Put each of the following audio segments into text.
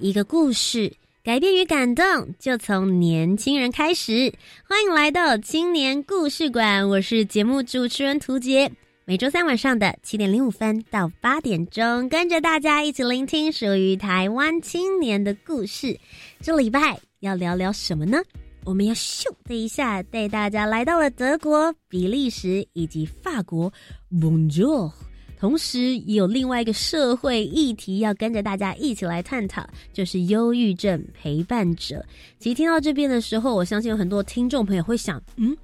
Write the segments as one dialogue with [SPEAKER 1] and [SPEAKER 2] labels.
[SPEAKER 1] 一个故事，改变与感动就从年轻人开始。欢迎来到青年故事馆，我是节目主持人涂杰。每周三晚上的七点零五分到八点钟，跟着大家一起聆听属于台湾青年的故事。这礼拜要聊聊什么呢？我们要咻的一下带大家来到了德国、比利时以及法国。Bonjour。同时，有另外一个社会议题要跟着大家一起来探讨，就是忧郁症陪伴者。其实听到这边的时候，我相信有很多听众朋友会想，嗯。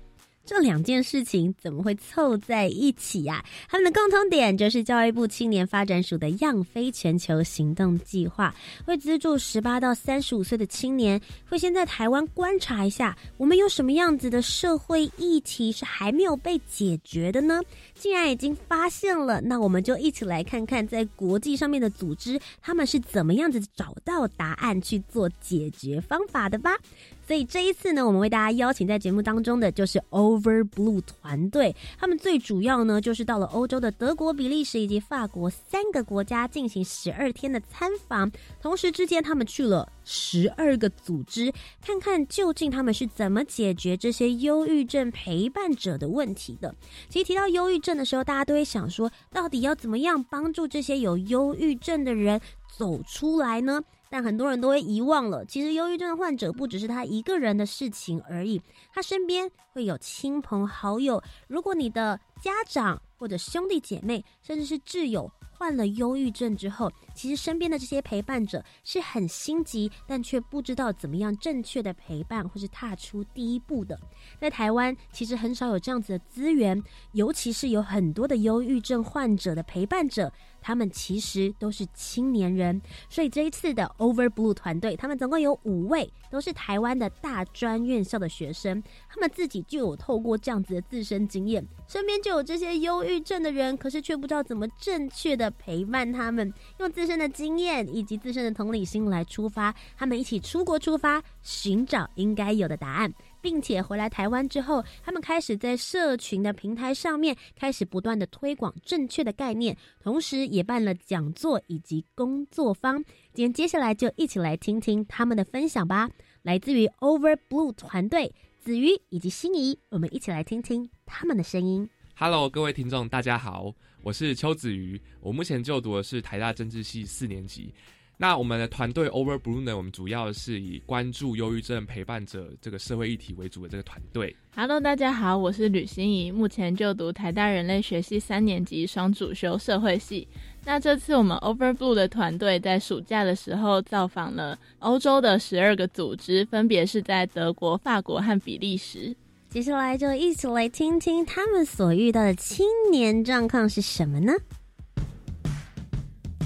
[SPEAKER 1] 这两件事情怎么会凑在一起呀？他们的共同点就是教育部青年发展署的“样飞全球行动计划”，会资助十八到三十五岁的青年，会先在台湾观察一下，我们有什么样子的社会议题是还没有被解决的呢？既然已经发现了，那我们就一起来看看，在国际上面的组织，他们是怎么样子找到答案去做解决方法的吧。所以这一次呢，我们为大家邀请在节目当中的就是 Over Blue 团队，他们最主要呢就是到了欧洲的德国、比利时以及法国三个国家进行十二天的参访，同时之间他们去了十二个组织，看看究竟他们是怎么解决这些忧郁症陪伴者的问题的。其实提到忧郁症的时候，大家都会想说，到底要怎么样帮助这些有忧郁症的人走出来呢？但很多人都会遗忘了，其实忧郁症的患者不只是他一个人的事情而已，他身边会有亲朋好友。如果你的家长或者兄弟姐妹，甚至是挚友。患了忧郁症之后，其实身边的这些陪伴者是很心急，但却不知道怎么样正确的陪伴或是踏出第一步的。在台湾，其实很少有这样子的资源，尤其是有很多的忧郁症患者的陪伴者，他们其实都是青年人。所以这一次的 Over Blue 团队，他们总共有五位，都是台湾的大专院校的学生，他们自己就有透过这样子的自身经验，身边就有这些忧郁症的人，可是却不知道怎么正确的。陪伴他们，用自身的经验以及自身的同理心来出发，他们一起出国出发，寻找应该有的答案，并且回来台湾之后，他们开始在社群的平台上面开始不断的推广正确的概念，同时也办了讲座以及工作坊。今天接下来就一起来听听他们的分享吧。来自于 Over Blue 团队子瑜以及心仪，我们一起来听听他们的声音。
[SPEAKER 2] Hello，各位听众，大家好。我是邱子瑜，我目前就读的是台大政治系四年级。那我们的团队 Over Blue 呢，我们主要是以关注忧郁症陪伴者这个社会议题为主的这个团队。
[SPEAKER 3] Hello，大家好，我是吕欣怡，目前就读台大人类学系三年级，双主修社会系。那这次我们 Over Blue 的团队在暑假的时候造访了欧洲的十二个组织，分别是在德国、法国和比利时。
[SPEAKER 1] 接下来就一起来听听他们所遇到的青年状况是什么呢？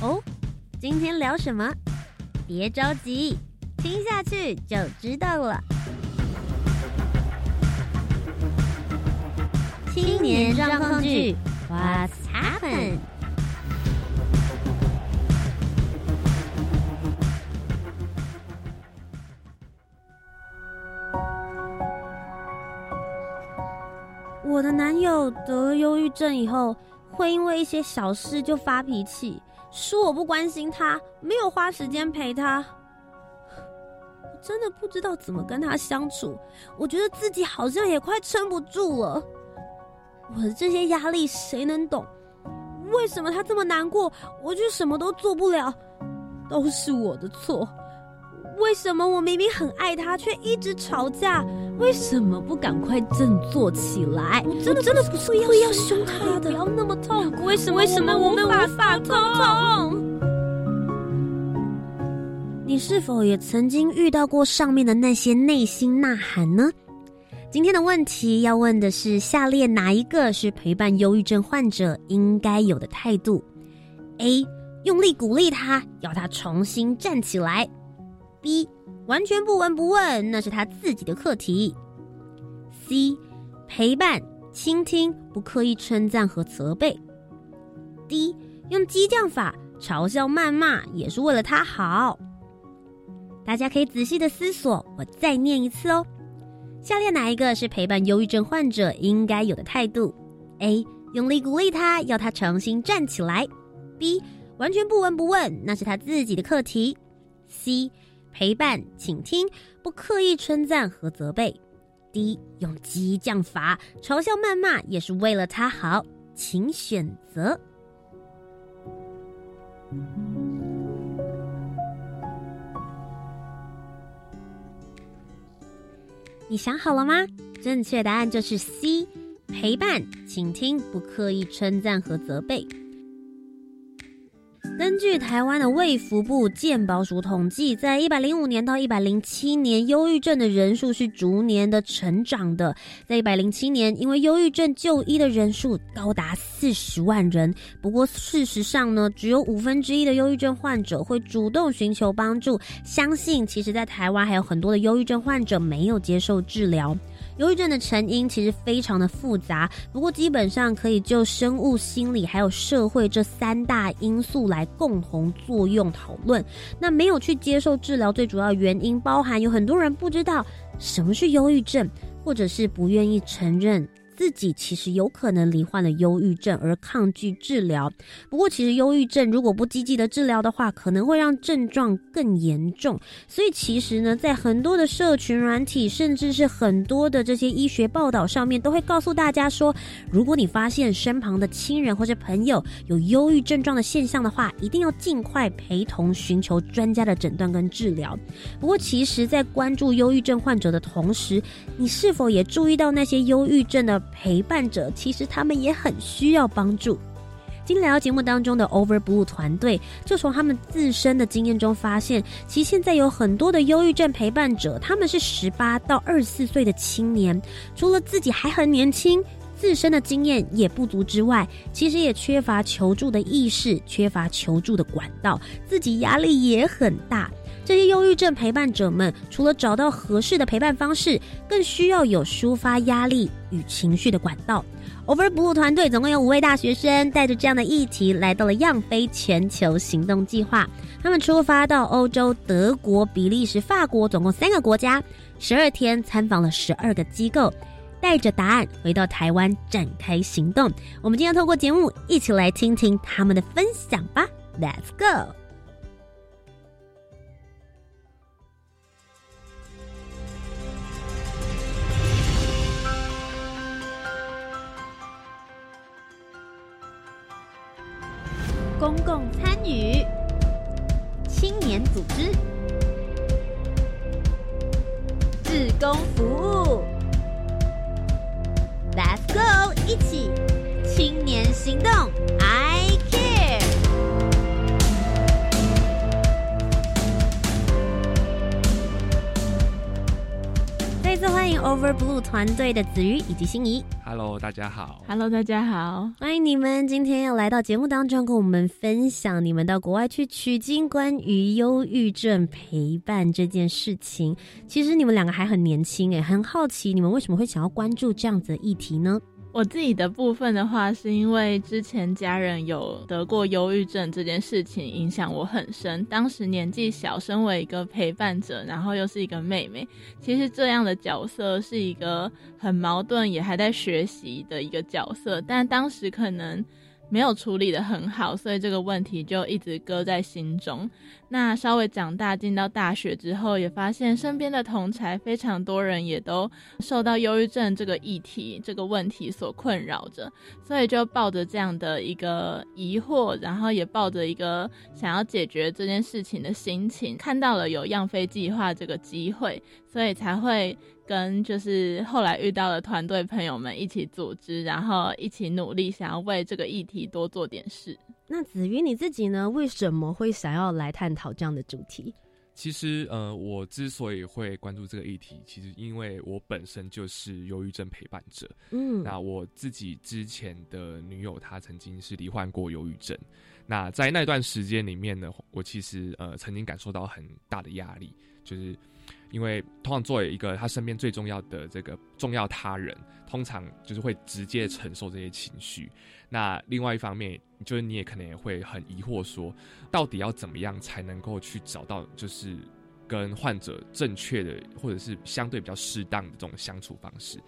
[SPEAKER 1] 哦，今天聊什么？别着急，听下去就知道了。青年状况剧，What's happen？我的男友得忧郁症以后，会因为一些小事就发脾气，说我不关心他，没有花时间陪他。我真的不知道怎么跟他相处，我觉得自己好像也快撑不住了。我的这些压力谁能懂？为什么他这么难过，我却什么都做不了？都是我的错。为什么我明明很爱他，却一直吵架？为什么不赶快振作起来？我真的真的不是故意要凶他的，不要那么痛苦。为什么为什么我们无法沟通？你是否也曾经遇到过上面的那些内心呐喊呢？今天的问题要问的是：下列哪一个是陪伴忧郁症患者应该有的态度？A. 用力鼓励他，要他重新站起来；B. 完全不闻不问，那是他自己的课题；C. 陪伴、倾听，不刻意称赞和责备；D. 用激将法，嘲笑、谩骂，也是为了他好。大家可以仔细的思索，我再念一次哦。下列哪一个是陪伴忧郁症患者应该有的态度？A. 用力鼓励他，要他重新站起来；B. 完全不闻不问，那是他自己的课题；C. 陪伴、倾听，不刻意称赞和责备；D. 用激将法，嘲笑、谩骂，也是为了他好。请选择。你想好了吗？正确答案就是 C，陪伴、倾听，不刻意称赞和责备。根据台湾的卫福部健保署统计，在一百零五年到一百零七年，忧郁症的人数是逐年的成长的。在一百零七年，因为忧郁症就医的人数高达四十万人。不过，事实上呢，只有五分之一的忧郁症患者会主动寻求帮助。相信，其实在台湾还有很多的忧郁症患者没有接受治疗。忧郁症的成因其实非常的复杂，不过基本上可以就生物、心理还有社会这三大因素来共同作用讨论。那没有去接受治疗，最主要原因包含有很多人不知道什么是忧郁症，或者是不愿意承认。自己其实有可能罹患了忧郁症而抗拒治疗，不过其实忧郁症如果不积极的治疗的话，可能会让症状更严重。所以其实呢，在很多的社群软体，甚至是很多的这些医学报道上面，都会告诉大家说，如果你发现身旁的亲人或者朋友有忧郁症状的现象的话，一定要尽快陪同寻求专家的诊断跟治疗。不过其实，在关注忧郁症患者的同时，你是否也注意到那些忧郁症的？陪伴者其实他们也很需要帮助。今天来到节目当中的 Over Blue 团队，就从他们自身的经验中发现，其实现在有很多的忧郁症陪伴者，他们是十八到二十四岁的青年，除了自己还很年轻，自身的经验也不足之外，其实也缺乏求助的意识，缺乏求助的管道，自己压力也很大。这些忧郁症陪伴者们，除了找到合适的陪伴方式，更需要有抒发压力与情绪的管道。Over Blue 团队总共有五位大学生，带着这样的议题来到了样飞全球行动计划。他们出发到欧洲、德国、比利时、法国，总共三个国家，十二天参访了十二个机构，带着答案回到台湾展开行动。我们今天透过节目一起来听听他们的分享吧。Let's go。公共参与、青年组织、志工服务，Let's go！一起青年行动，I care。再次欢迎 Over Blue 团队的子瑜以及心仪。
[SPEAKER 2] Hello，大家好。
[SPEAKER 3] Hello，大家好。
[SPEAKER 1] 欢迎你们今天要来到节目当中，跟我们分享你们到国外去取经关于忧郁症陪伴这件事情。其实你们两个还很年轻，诶，很好奇你们为什么会想要关注这样子的议题呢？
[SPEAKER 3] 我自己的部分的话，是因为之前家人有得过忧郁症这件事情影响我很深。当时年纪小，身为一个陪伴者，然后又是一个妹妹，其实这样的角色是一个很矛盾，也还在学习的一个角色。但当时可能。没有处理的很好，所以这个问题就一直搁在心中。那稍微长大进到大学之后，也发现身边的同才非常多人也都受到忧郁症这个议题、这个问题所困扰着，所以就抱着这样的一个疑惑，然后也抱着一个想要解决这件事情的心情，看到了有样飞计划这个机会，所以才会。跟就是后来遇到的团队朋友们一起组织，然后一起努力，想要为这个议题多做点事。
[SPEAKER 1] 那子瑜你自己呢？为什么会想要来探讨这样的主题？
[SPEAKER 2] 其实，呃，我之所以会关注这个议题，其实因为我本身就是忧郁症陪伴者。
[SPEAKER 1] 嗯，
[SPEAKER 2] 那我自己之前的女友，她曾经是罹患过忧郁症。那在那段时间里面呢，我其实呃曾经感受到很大的压力，就是因为通常作为一个他身边最重要的这个重要他人，通常就是会直接承受这些情绪。那另外一方面，就是你也可能也会很疑惑，说到底要怎么样才能够去找到，就是跟患者正确的或者是相对比较适当的这种相处方式。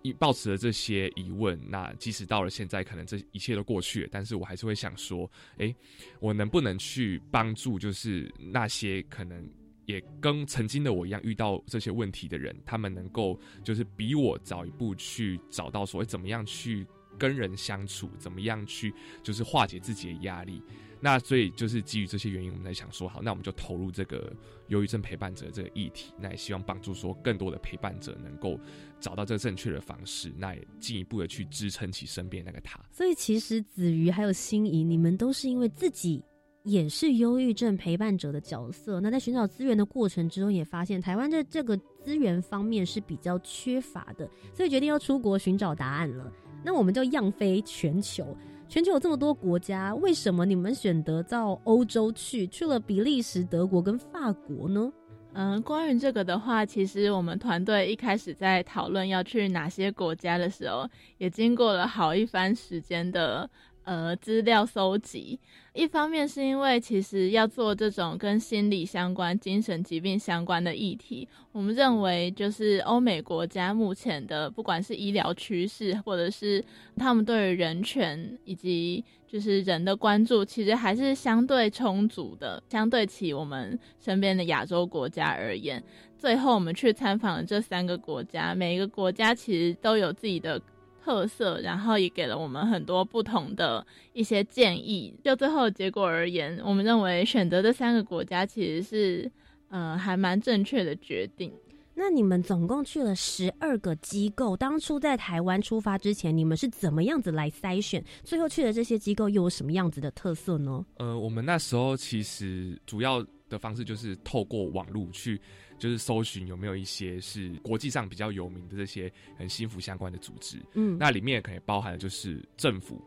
[SPEAKER 2] 一抱持了这些疑问，那即使到了现在，可能这一切都过去了，但是我还是会想说，哎，我能不能去帮助，就是那些可能也跟曾经的我一样遇到这些问题的人，他们能够就是比我早一步去找到说，怎么样去。跟人相处怎么样去，就是化解自己的压力。那所以就是基于这些原因，我们在想说，好，那我们就投入这个忧郁症陪伴者这个议题。那也希望帮助说更多的陪伴者能够找到这个正确的方式，那也进一步的去支撑起身边那个他。
[SPEAKER 1] 所以其实子瑜还有心仪，你们都是因为自己也是忧郁症陪伴者的角色。那在寻找资源的过程之中，也发现台湾在这个资源方面是比较缺乏的，所以决定要出国寻找答案了。那我们就样飞全球，全球有这么多国家，为什么你们选择到欧洲去，去了比利时、德国跟法国呢？
[SPEAKER 3] 嗯，关于这个的话，其实我们团队一开始在讨论要去哪些国家的时候，也经过了好一番时间的。呃，资料搜集，一方面是因为其实要做这种跟心理相关、精神疾病相关的议题，我们认为就是欧美国家目前的不管是医疗趋势，或者是他们对于人权以及就是人的关注，其实还是相对充足的，相对起我们身边的亚洲国家而言。最后我们去参访了这三个国家，每一个国家其实都有自己的。特色，然后也给了我们很多不同的一些建议。就最后结果而言，我们认为选择这三个国家其实是，呃，还蛮正确的决定。
[SPEAKER 1] 那你们总共去了十二个机构，当初在台湾出发之前，你们是怎么样子来筛选？最后去的这些机构又有什么样子的特色呢？
[SPEAKER 2] 呃，我们那时候其实主要的方式就是透过网络去。就是搜寻有没有一些是国际上比较有名的这些很幸福相关的组织，嗯，那里面可能包含的就是政府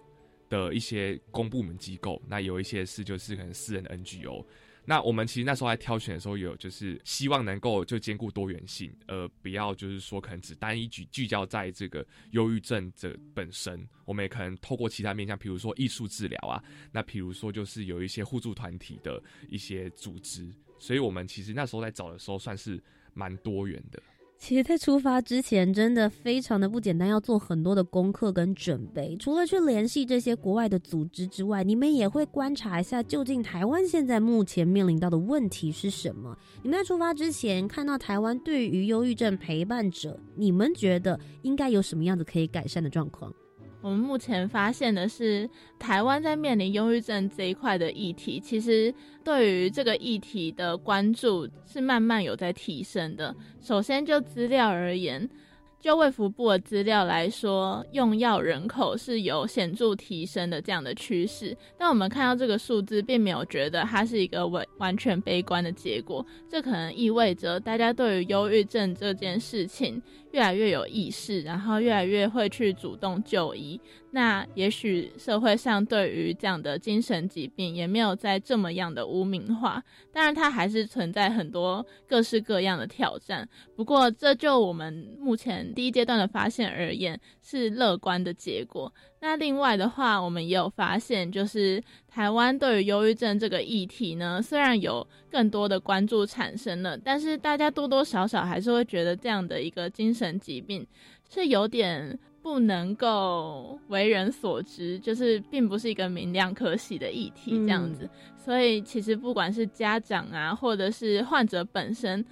[SPEAKER 2] 的一些公部门机构，那有一些是就是可能私人的 NGO。那我们其实那时候在挑选的时候，有就是希望能够就兼顾多元性，呃，不要就是说可能只单一聚聚焦在这个忧郁症这本身。我们也可能透过其他面向，比如说艺术治疗啊，那比如说就是有一些互助团体的一些组织。所以我们其实那时候在找的时候，算是蛮多元的。
[SPEAKER 1] 其实，在出发之前，真的非常的不简单，要做很多的功课跟准备。除了去联系这些国外的组织之外，你们也会观察一下，究竟台湾现在目前面临到的问题是什么？你们在出发之前，看到台湾对于忧郁症陪伴者，你们觉得应该有什么样子可以改善的状况？
[SPEAKER 3] 我们目前发现的是，台湾在面临忧郁症这一块的议题，其实对于这个议题的关注是慢慢有在提升的。首先就资料而言。就卫福部的资料来说，用药人口是有显著提升的这样的趋势，但我们看到这个数字，并没有觉得它是一个完完全悲观的结果。这可能意味着大家对于忧郁症这件事情越来越有意识，然后越来越会去主动就医。那也许社会上对于这样的精神疾病也没有再这么样的污名化，当然它还是存在很多各式各样的挑战。不过这就我们目前第一阶段的发现而言是乐观的结果。那另外的话，我们也有发现，就是台湾对于忧郁症这个议题呢，虽然有更多的关注产生了，但是大家多多少少还是会觉得这样的一个精神疾病是有点。不能够为人所知，就是并不是一个明亮可喜的议题这样子，所以其实不管是家长啊，或者是患者本身，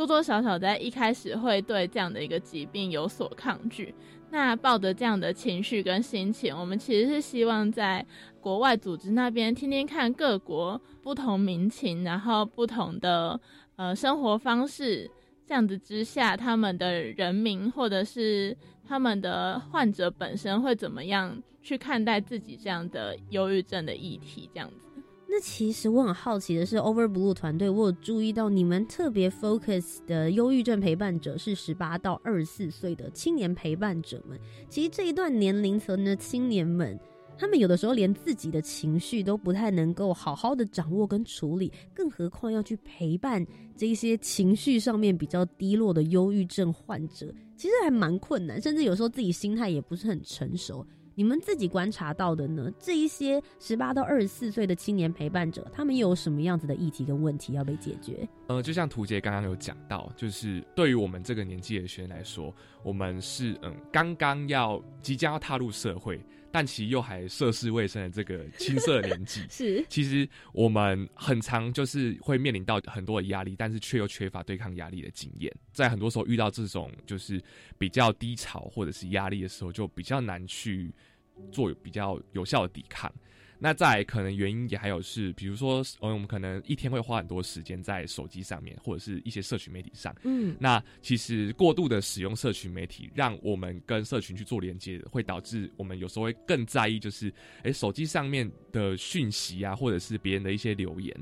[SPEAKER 3] 多多少少在一开始会对这样的一个疾病有所抗拒。那抱着这样的情绪跟心情，我们其实是希望在国外组织那边听听看各国不同民情，然后不同的呃生活方式。这样子之下，他们的人民或者是他们的患者本身会怎么样去看待自己这样的忧郁症的议题？这样子。
[SPEAKER 1] 那其实我很好奇的是，Over Blue 团队，我有注意到你们特别 focus 的忧郁症陪伴者是十八到二十四岁的青年陪伴者们。其实这一段年龄层的青年们，他们有的时候连自己的情绪都不太能够好好的掌握跟处理，更何况要去陪伴这些情绪上面比较低落的忧郁症患者，其实还蛮困难，甚至有时候自己心态也不是很成熟。你们自己观察到的呢？这一些十八到二十四岁的青年陪伴者，他们又有什么样子的议题跟问题要被解决？
[SPEAKER 2] 呃，就像图杰刚刚有讲到，就是对于我们这个年纪的学生来说，我们是嗯刚刚要即将要踏入社会，但其实又还涉世未深的这个青涩年纪。
[SPEAKER 1] 是，
[SPEAKER 2] 其实我们很常就是会面临到很多的压力，但是却又缺乏对抗压力的经验。在很多时候遇到这种就是比较低潮或者是压力的时候，就比较难去。做比较有效的抵抗，那在可能原因也还有是，比如说，嗯，我们可能一天会花很多时间在手机上面，或者是一些社群媒体上，
[SPEAKER 1] 嗯，
[SPEAKER 2] 那其实过度的使用社群媒体，让我们跟社群去做连接，会导致我们有时候会更在意，就是，哎，手机上面的讯息啊，或者是别人的一些留言，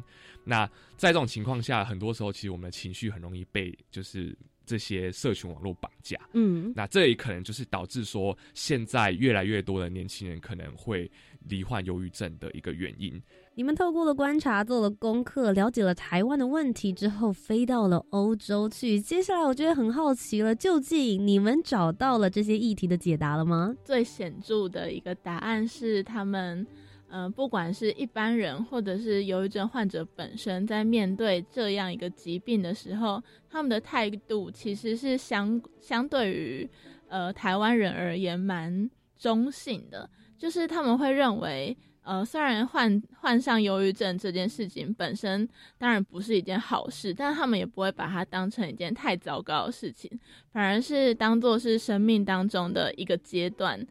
[SPEAKER 2] 那在这种情况下，很多时候其实我们的情绪很容易被就是。这些社群网络绑架，
[SPEAKER 1] 嗯，
[SPEAKER 2] 那这也可能就是导致说现在越来越多的年轻人可能会罹患忧郁症的一个原因。
[SPEAKER 1] 你们透过了观察，做了功课，了解了台湾的问题之后，飞到了欧洲去。接下来我觉得很好奇了，究竟你们找到了这些议题的解答了吗？
[SPEAKER 3] 最显著的一个答案是他们。嗯，不管是一般人，或者是忧郁症患者本身，在面对这样一个疾病的时候，他们的态度其实是相相对于呃台湾人而言蛮中性的，就是他们会认为，呃，虽然患患上忧郁症这件事情本身当然不是一件好事，但他们也不会把它当成一件太糟糕的事情，反而是当做是生命当中的一个阶段。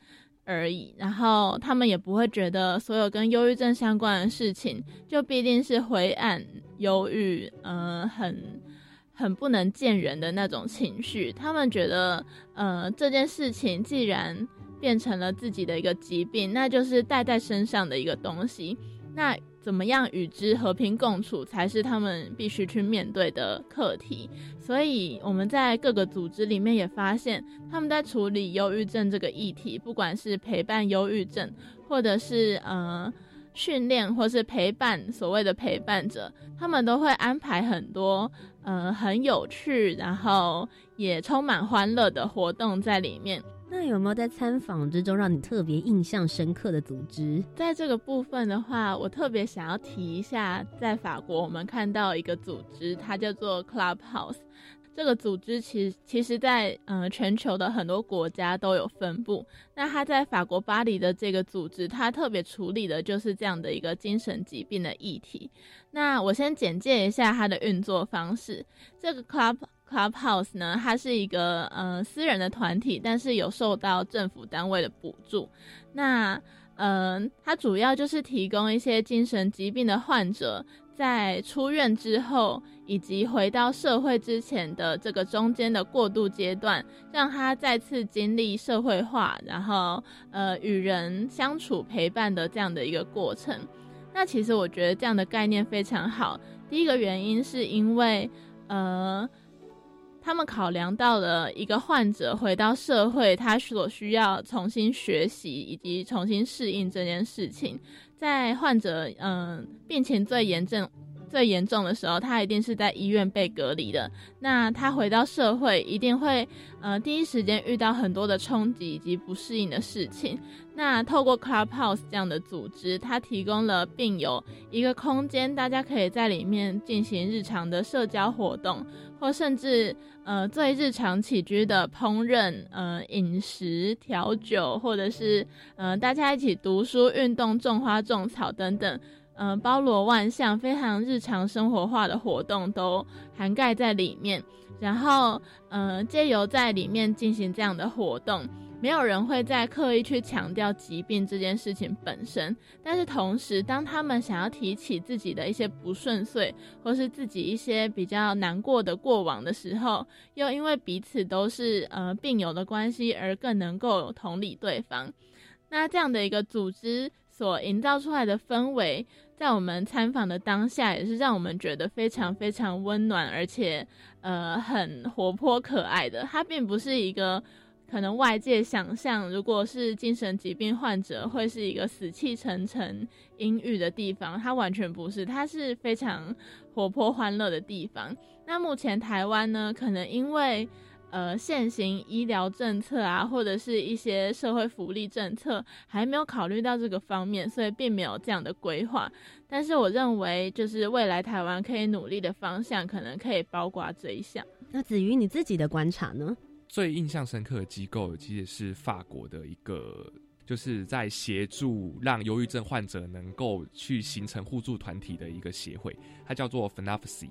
[SPEAKER 3] 而已，然后他们也不会觉得所有跟忧郁症相关的事情就必定是灰暗、忧郁，嗯，很很不能见人的那种情绪。他们觉得，呃，这件事情既然变成了自己的一个疾病，那就是带在身上的一个东西。那怎么样与之和平共处，才是他们必须去面对的课题。所以我们在各个组织里面也发现，他们在处理忧郁症这个议题，不管是陪伴忧郁症，或者是呃训练，或是陪伴所谓的陪伴者，他们都会安排很多呃很有趣，然后也充满欢乐的活动在里面。
[SPEAKER 1] 那有没有在参访之中让你特别印象深刻的组织？
[SPEAKER 3] 在这个部分的话，我特别想要提一下，在法国我们看到一个组织，它叫做 Clubhouse。这个组织其实其实，在嗯全球的很多国家都有分布。那它在法国巴黎的这个组织，它特别处理的就是这样的一个精神疾病的议题。那我先简介一下它的运作方式。这个 Club Clubhouse 呢，它是一个呃私人的团体，但是有受到政府单位的补助。那嗯，它主要就是提供一些精神疾病的患者在出院之后，以及回到社会之前的这个中间的过渡阶段，让他再次经历社会化，然后呃与人相处陪伴的这样的一个过程。那其实我觉得这样的概念非常好。第一个原因是因为呃。他们考量到了一个患者回到社会，他所需要重新学习以及重新适应这件事情，在患者嗯病情最严重。最严重的时候，他一定是在医院被隔离的。那他回到社会，一定会呃第一时间遇到很多的冲击以及不适应的事情。那透过 Clubhouse 这样的组织，它提供了病友一个空间，大家可以在里面进行日常的社交活动，或甚至呃最日常起居的烹饪、呃饮食、调酒，或者是呃大家一起读书、运动、种花、种草等等。嗯，包罗万象，非常日常生活化的活动都涵盖在里面。然后，嗯，借由在里面进行这样的活动，没有人会再刻意去强调疾病这件事情本身。但是同时，当他们想要提起自己的一些不顺遂，或是自己一些比较难过的过往的时候，又因为彼此都是呃病友的关系，而更能够同理对方。那这样的一个组织所营造出来的氛围。在我们参访的当下，也是让我们觉得非常非常温暖，而且呃很活泼可爱的。它并不是一个。可能外界想象，如果是精神疾病患者，会是一个死气沉沉、阴郁的地方。它完全不是，它是非常活泼欢乐的地方。那目前台湾呢，可能因为呃现行医疗政策啊，或者是一些社会福利政策，还没有考虑到这个方面，所以并没有这样的规划。但是我认为，就是未来台湾可以努力的方向，可能可以包括这一项。
[SPEAKER 1] 那子瑜，你自己的观察呢？
[SPEAKER 2] 最印象深刻的机构其实是法国的一个，就是在协助让忧郁症患者能够去形成互助团体的一个协会，它叫做 f n a f c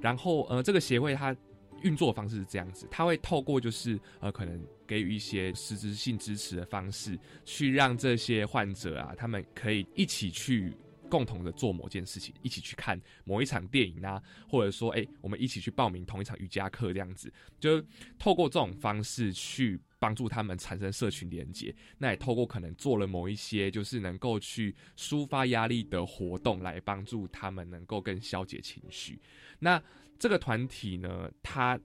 [SPEAKER 2] 然后呃，这个协会它运作方式是这样子，他会透过就是呃，可能给予一些实质性支持的方式，去让这些患者啊，他们可以一起去。共同的做某件事情，一起去看某一场电影啊，或者说，哎，我们一起去报名同一场瑜伽课，这样子，就透过这种方式去帮助他们产生社群连接。那也透过可能做了某一些，就是能够去抒发压力的活动，来帮助他们能够更消解情绪。那这个团体呢，它。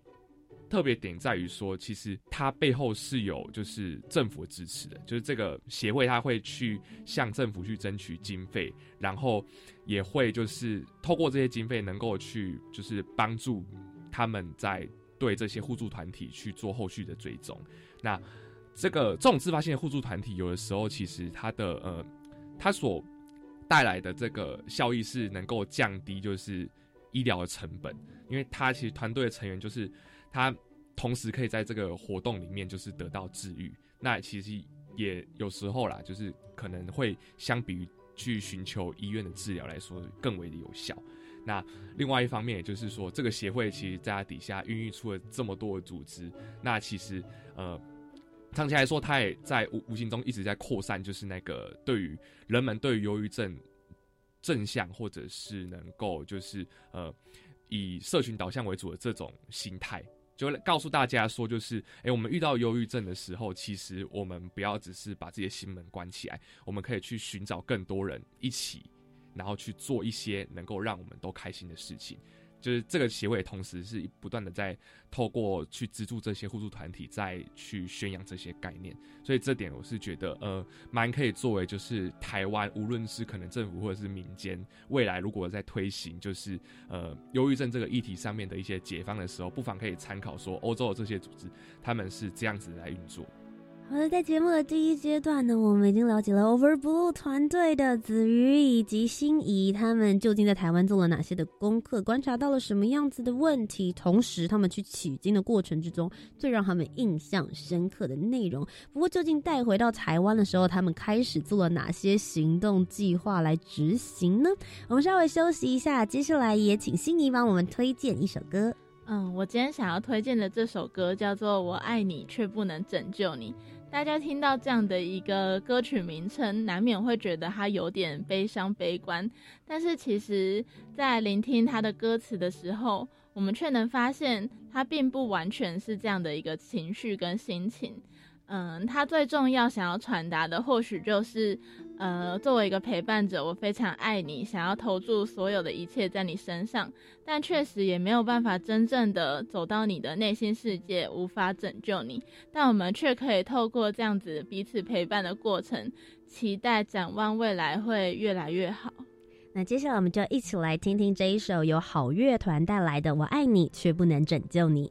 [SPEAKER 2] 特别点在于说，其实它背后是有就是政府支持的，就是这个协会它会去向政府去争取经费，然后也会就是透过这些经费能够去就是帮助他们在对这些互助团体去做后续的追踪。那这个这种自发性的互助团体，有的时候其实它的呃，它所带来的这个效益是能够降低就是医疗的成本，因为他其实团队的成员就是。他同时可以在这个活动里面就是得到治愈，那其实也有时候啦，就是可能会相比于去寻求医院的治疗来说更为的有效。那另外一方面，也就是说，这个协会其实在它底下孕育出了这么多的组织，那其实呃，长期来说，它也在无无形中一直在扩散，就是那个对于人们对于忧郁症正向或者是能够就是呃以社群导向为主的这种心态。就告诉大家说，就是，哎，我们遇到忧郁症的时候，其实我们不要只是把自己的心门关起来，我们可以去寻找更多人一起，然后去做一些能够让我们都开心的事情。就是这个协会同时是不断的在透过去资助这些互助团体，再去宣扬这些概念，所以这点我是觉得呃蛮可以作为就是台湾无论是可能政府或者是民间未来如果在推行就是呃忧郁症这个议题上面的一些解放的时候，不妨可以参考说欧洲的这些组织他们是这样子来运作。
[SPEAKER 1] 好的，在节目的第一阶段呢，我们已经了解了 Over Blue 团队的子瑜以及心仪，他们究竟在台湾做了哪些的功课，观察到了什么样子的问题，同时他们去取经的过程之中，最让他们印象深刻的内容。不过，究竟带回到台湾的时候，他们开始做了哪些行动计划来执行呢？我们稍微休息一下，接下来也请心仪帮我们推荐一首歌。
[SPEAKER 3] 嗯，我今天想要推荐的这首歌叫做《我爱你却不能拯救你》。大家听到这样的一个歌曲名称，难免会觉得它有点悲伤、悲观。但是其实，在聆听它的歌词的时候，我们却能发现，它并不完全是这样的一个情绪跟心情。嗯，它最重要想要传达的，或许就是，呃，作为一个陪伴者，我非常爱你，想要投注所有的一切在你身上，但确实也没有办法真正的走到你的内心世界，无法拯救你。但我们却可以透过这样子彼此陪伴的过程，期待展望未来会越来越好。
[SPEAKER 1] 那接下来我们就一起来听听这一首由好乐团带来的《我爱你却不能拯救你》。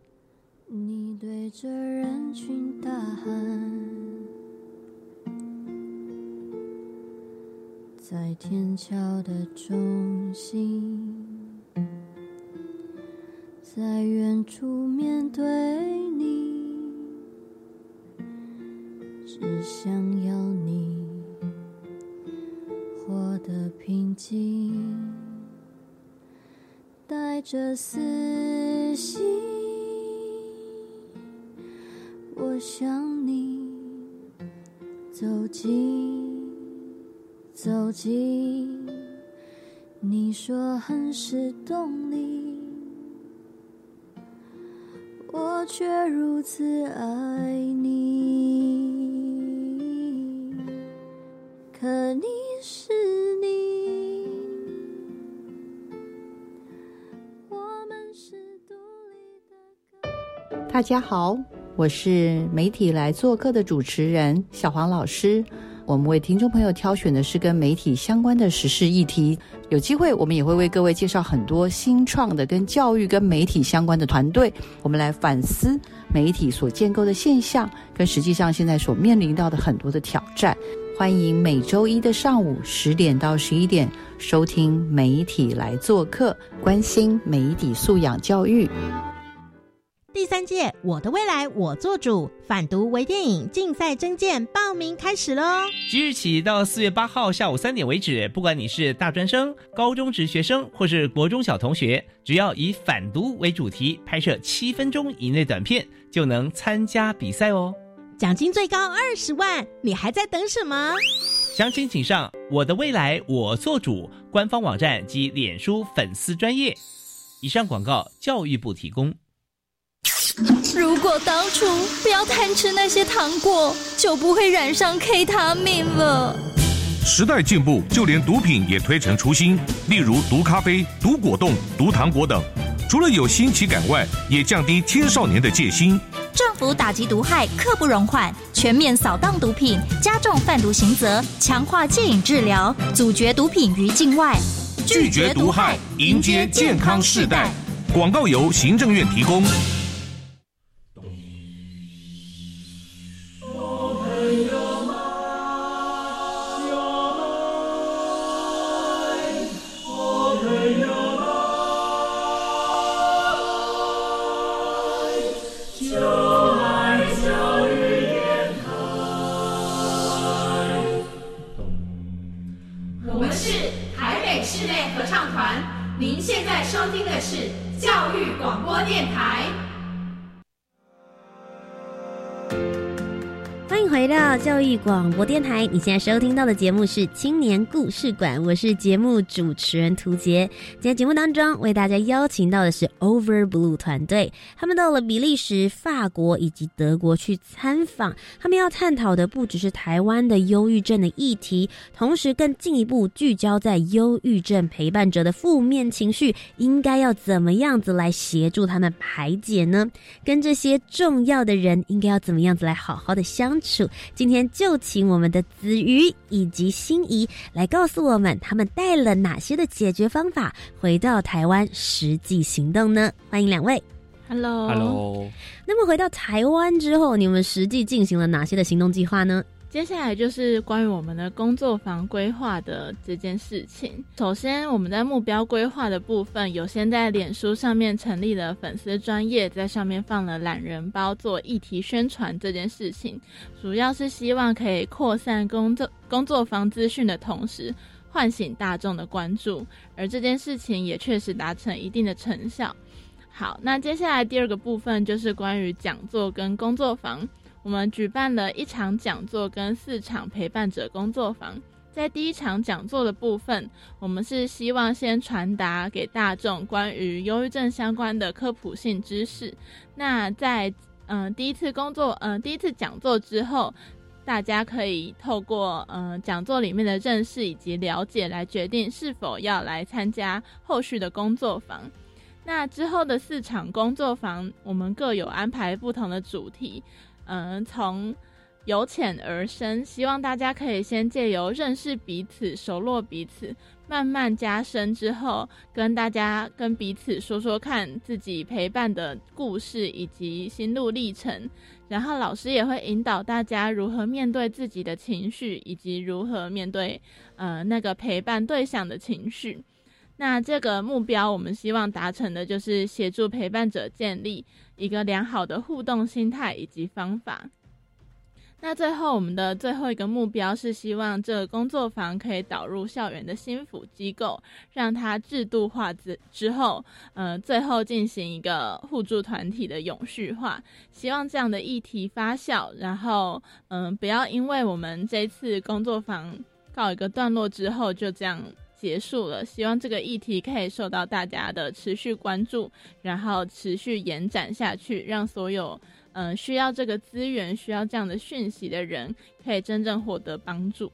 [SPEAKER 4] 你对着人群大喊，在天桥的中心，在远处面对你，只想要你活得平静，带着私心。急，你说很是动力，我却如此爱你。可你是你，我们是独立的。
[SPEAKER 5] 大家好，我是媒体来做客的主持人小黄老师。我们为听众朋友挑选的是跟媒体相关的时事议题。有机会，我们也会为各位介绍很多新创的跟教育跟媒体相关的团队。我们来反思媒体所建构的现象，跟实际上现在所面临到的很多的挑战。欢迎每周一的上午十点到十一点收听媒体来做客，关心媒体素养教育。
[SPEAKER 6] 第三届“我的未来我做主”反毒微电影竞赛征件报名开始喽！
[SPEAKER 7] 即日起到四月八号下午三点为止，不管你是大专生、高中职学生或是国中小同学，只要以反毒为主题拍摄七分钟以内短片，就能参加比赛哦！
[SPEAKER 6] 奖金最高二十万，你还在等什么？
[SPEAKER 7] 详情请上“我的未来我做主”官方网站及脸书粉丝专业。以上广告，教育部提供。
[SPEAKER 8] 如果当初不要贪吃那些糖果，就不会染上 K 他命了。
[SPEAKER 9] 时代进步，就连毒品也推陈出新，例如毒咖啡、毒果冻、毒糖果等。除了有新奇感外，也降低青少年的戒心。
[SPEAKER 8] 政府打击毒害，刻不容缓，全面扫荡毒品，加重贩毒刑责，强化戒瘾治疗，阻绝毒品于境外，
[SPEAKER 9] 拒绝毒害，迎接健康世代。广告由行政院提供。
[SPEAKER 1] 教育广播电台，你现在收听到的节目是青年故事馆，我是节目主持人涂杰。今天节目当中为大家邀请到的是 Over Blue 团队，他们到了比利时、法国以及德国去参访，他们要探讨的不只是台湾的忧郁症的议题，同时更进一步聚焦在忧郁症陪伴者的负面情绪，应该要怎么样子来协助他们排解呢？跟这些重要的人应该要怎么样子来好好的相处？今天就请我们的子瑜以及心仪来告诉我们，他们带了哪些的解决方法回到台湾实际行动呢？欢迎两位
[SPEAKER 3] ，Hello，Hello。
[SPEAKER 1] 那么回到台湾之后，你们实际进行了哪些的行动计划呢？
[SPEAKER 3] 接下来就是关于我们的工作房规划的这件事情。首先，我们在目标规划的部分，有先在脸书上面成立了粉丝专业，在上面放了懒人包做议题宣传这件事情，主要是希望可以扩散工作工作房资讯的同时，唤醒大众的关注。而这件事情也确实达成一定的成效。好，那接下来第二个部分就是关于讲座跟工作房。我们举办了一场讲座跟四场陪伴者工作坊。在第一场讲座的部分，我们是希望先传达给大众关于忧郁症相关的科普性知识。那在嗯第一次工作嗯第一次讲座之后，大家可以透过嗯讲座里面的认识以及了解来决定是否要来参加后续的工作坊。那之后的四场工作坊，我们各有安排不同的主题。嗯，从由浅而深，希望大家可以先借由认识彼此、熟络彼此，慢慢加深之后，跟大家跟彼此说说看自己陪伴的故事以及心路历程。然后老师也会引导大家如何面对自己的情绪，以及如何面对呃那个陪伴对象的情绪。那这个目标，我们希望达成的就是协助陪伴者建立。一个良好的互动心态以及方法。那最后，我们的最后一个目标是希望这个工作坊可以导入校园的心辅机构，让它制度化之之后，呃，最后进行一个互助团体的永续化。希望这样的议题发酵，然后，嗯，不要因为我们这次工作坊告一个段落之后就这样。结束了，希望这个议题可以受到大家的持续关注，然后持续延展下去，让所有嗯需要这个资源、需要这样的讯息的人可以真正获得帮助。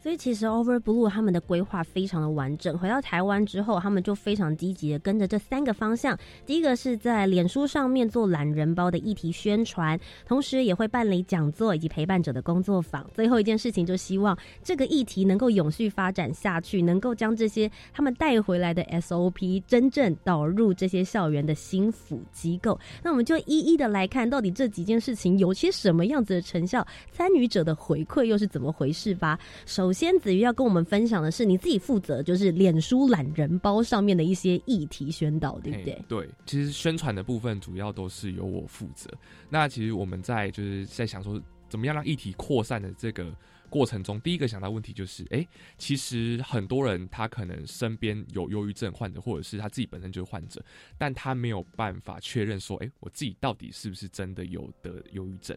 [SPEAKER 1] 所以其实 Over Blue 他们的规划非常的完整。回到台湾之后，他们就非常积极的跟着这三个方向。第一个是在脸书上面做懒人包的议题宣传，同时也会办理讲座以及陪伴者的工作坊。最后一件事情就希望这个议题能够永续发展下去，能够将这些他们带回来的 SOP 真正导入这些校园的心辅机构。那我们就一一的来看，到底这几件事情有些什么样子的成效，参与者的回馈又是怎么回事吧。首首先，子瑜要跟我们分享的是你自己负责，就是脸书懒人包上面的一些议题宣导，对不对？
[SPEAKER 2] 对，其实宣传的部分主要都是由我负责。那其实我们在就是在想说，怎么样让议题扩散的这个。过程中，第一个想到问题就是，哎，其实很多人他可能身边有忧郁症患者，或者是他自己本身就是患者，但他没有办法确认说，哎，我自己到底是不是真的有得忧郁症？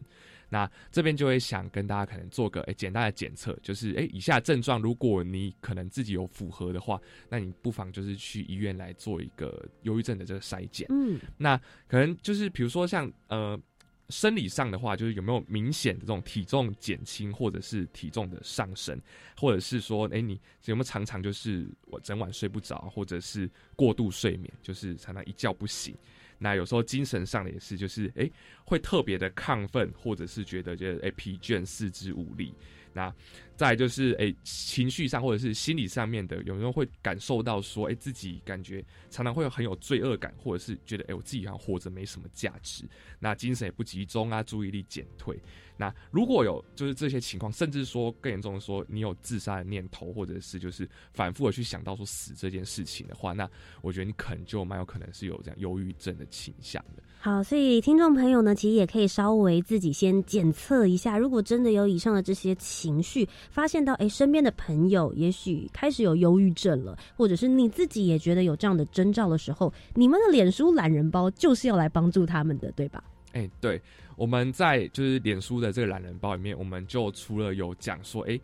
[SPEAKER 2] 那这边就会想跟大家可能做个哎简单的检测，就是哎以下症状，如果你可能自己有符合的话，那你不妨就是去医院来做一个忧郁症的这个筛检。嗯，那可能就是比如说像呃。生理上的话，就是有没有明显的这种体重减轻，或者是体重的上升，或者是说，哎，你有没有常常就是我整晚睡不着，或者是过度睡眠，就是常常一觉不醒。那有时候精神上也是，就是哎，会特别的亢奋，或者是觉得觉得哎疲倦、四肢无力。那再就是诶，情绪上或者是心理上面的，有人会感受到说，诶，自己感觉常常会有很有罪恶感，或者是觉得，诶，我自己好像活着没什么价值，那精神也不集中啊，注意力减退。那如果有就是这些情况，甚至说更严重的说，你有自杀的念头，或者是就是反复的去想到说死这件事情的话，那我觉得你可能就蛮有可能是有这样忧郁症的倾向的。
[SPEAKER 1] 好，所以听众朋友呢，其实也可以稍微自己先检测一下，如果真的有以上的这些情绪，发现到哎身边的朋友也许开始有忧郁症了，或者是你自己也觉得有这样的征兆的时候，你们的脸书懒人包就是要来帮助他们的，对吧？
[SPEAKER 2] 哎，对，我们在就是脸书的这个懒人包里面，我们就除了有讲说，哎，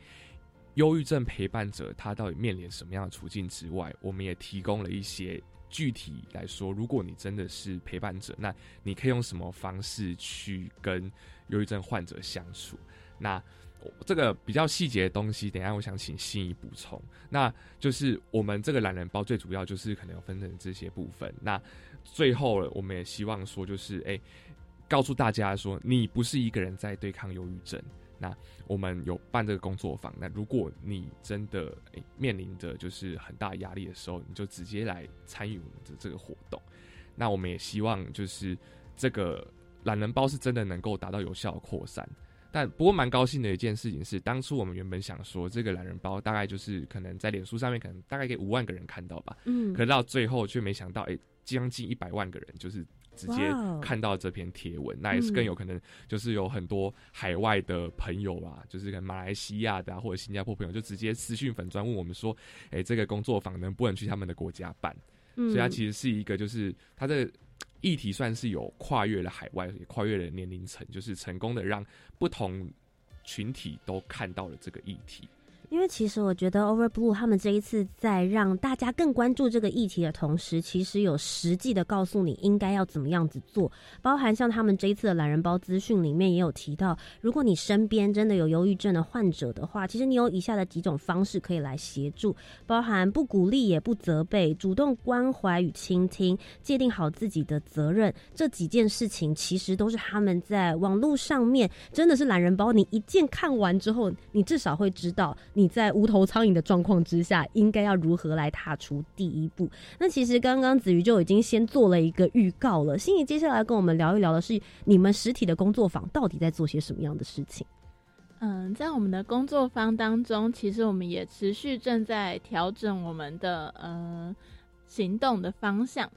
[SPEAKER 2] 忧郁症陪伴者他到底面临什么样的处境之外，我们也提供了一些具体来说，如果你真的是陪伴者，那你可以用什么方式去跟忧郁症患者相处？那这个比较细节的东西，等下我想请心怡补充。那就是我们这个懒人包最主要就是可能要分成这些部分。那最后我们也希望说，就是哎。告诉大家说，你不是一个人在对抗忧郁症。那我们有办这个工作坊。那如果你真的面临着就是很大压力的时候，你就直接来参与我们的这个活动。那我们也希望就是这个懒人包是真的能够达到有效的扩散。但不过蛮高兴的一件事情是，当初我们原本想说这个懒人包大概就是可能在脸书上面可能大概给五万个人看到吧。嗯。可到最后却没想到，哎，将近一百万个人就是。直接看到这篇贴文，那也是更有可能，就是有很多海外的朋友啊，就是跟马来西亚的或者新加坡朋友，就直接私讯粉专问我们说：“哎，这个工作坊能不能去他们的国家办？”所以它其实是一个，就是它的议题算是有跨越了海外，也跨越了年龄层，就是成功的让不同群体都看到了这个议题。
[SPEAKER 1] 因为其实我觉得 Overblue 他们这一次在让大家更关注这个议题的同时，其实有实际的告诉你应该要怎么样子做，包含像他们这一次的懒人包资讯里面也有提到，如果你身边真的有忧郁症的患者的话，其实你有以下的几种方式可以来协助，包含不鼓励也不责备，主动关怀与倾听，界定好自己的责任，这几件事情其实都是他们在网络上面真的是懒人包，你一键看完之后，你至少会知道。你在无头苍蝇的状况之下，应该要如何来踏出第一步？那其实刚刚子瑜就已经先做了一个预告了。心怡接下来跟我们聊一聊的是，你们实体的工作坊到底在做些什么样的事情？
[SPEAKER 3] 嗯，在我们的工作坊当中，其实我们也持续正在调整我们的呃行动的方向。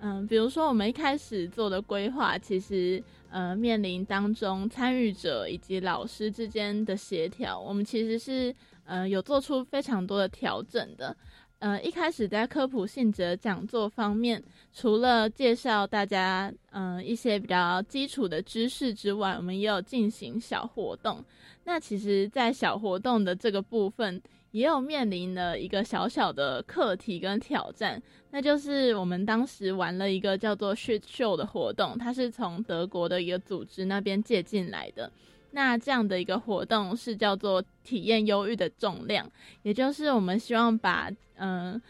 [SPEAKER 3] 嗯，比如说我们一开始做的规划，其实。呃，面临当中参与者以及老师之间的协调，我们其实是呃有做出非常多的调整的。呃，一开始在科普性质的讲座方面，除了介绍大家嗯一些比较基础的知识之外，我们也有进行小活动。那其实，在小活动的这个部分。也有面临了一个小小的课题跟挑战，那就是我们当时玩了一个叫做 Shit Show 的活动，它是从德国的一个组织那边借进来的。那这样的一个活动是叫做体验忧郁的重量，也就是我们希望把嗯。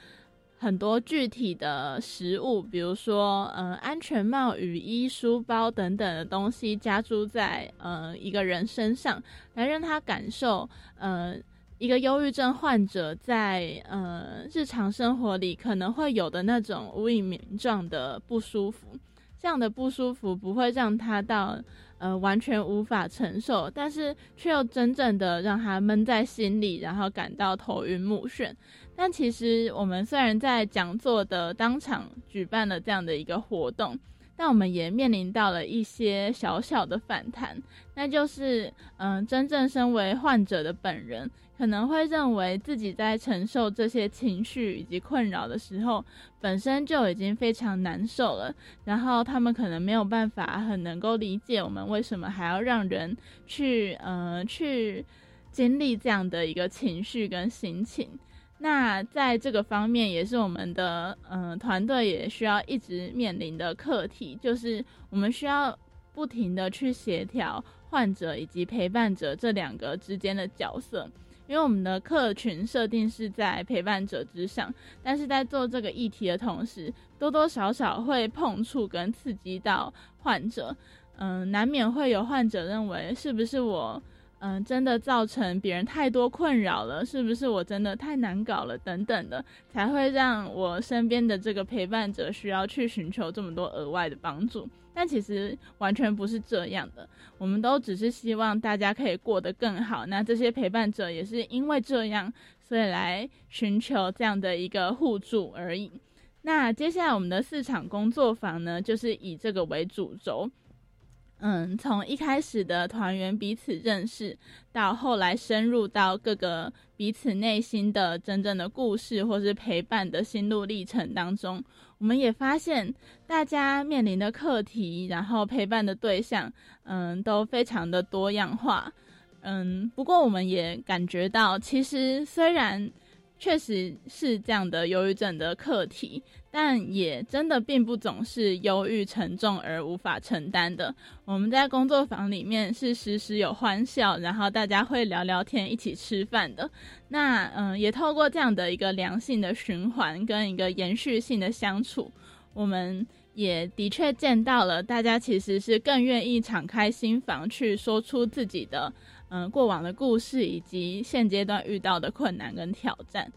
[SPEAKER 3] 很多具体的食物，比如说，呃，安全帽、雨衣、书包等等的东西，加注在呃一个人身上，来让他感受，呃，一个忧郁症患者在呃日常生活里可能会有的那种无以名状的不舒服。这样的不舒服不会让他到。呃，完全无法承受，但是却又真正的让他闷在心里，然后感到头晕目眩。但其实我们虽然在讲座的当场举办了这样的一个活动。但我们也面临到了一些小小的反弹，那就是，嗯，真正身为患者的本人可能会认为自己在承受这些情绪以及困扰的时候，本身就已经非常难受了，然后他们可能没有办法很能够理解我们为什么还要让人去，呃，去经历这样的一个情绪跟心情。那在这个方面，也是我们的嗯团队也需要一直面临的课题，就是我们需要不停的去协调患者以及陪伴者这两个之间的角色，因为我们的客群设定是在陪伴者之上，但是在做这个议题的同时，多多少少会碰触跟刺激到患者，嗯，难免会有患者认为是不是我。嗯，真的造成别人太多困扰了，是不是我真的太难搞了？等等的，才会让我身边的这个陪伴者需要去寻求这么多额外的帮助。但其实完全不是这样的，我们都只是希望大家可以过得更好。那这些陪伴者也是因为这样，所以来寻求这样的一个互助而已。那接下来我们的四场工作坊呢，就是以这个为主轴。嗯，从一开始的团员彼此认识，到后来深入到各个彼此内心的真正的故事，或是陪伴的心路历程当中，我们也发现大家面临的课题，然后陪伴的对象，嗯，都非常的多样化。嗯，不过我们也感觉到，其实虽然。确实是这样的忧郁症的课题，但也真的并不总是忧郁沉重而无法承担的。我们在工作坊里面是时时有欢笑，然后大家会聊聊天、一起吃饭的。那嗯，也透过这样的一个良性的循环跟一个延续性的相处，我们也的确见到了大家其实是更愿意敞开心房去说出自己的。嗯，过往的故事以及现阶段遇到的困难跟挑战，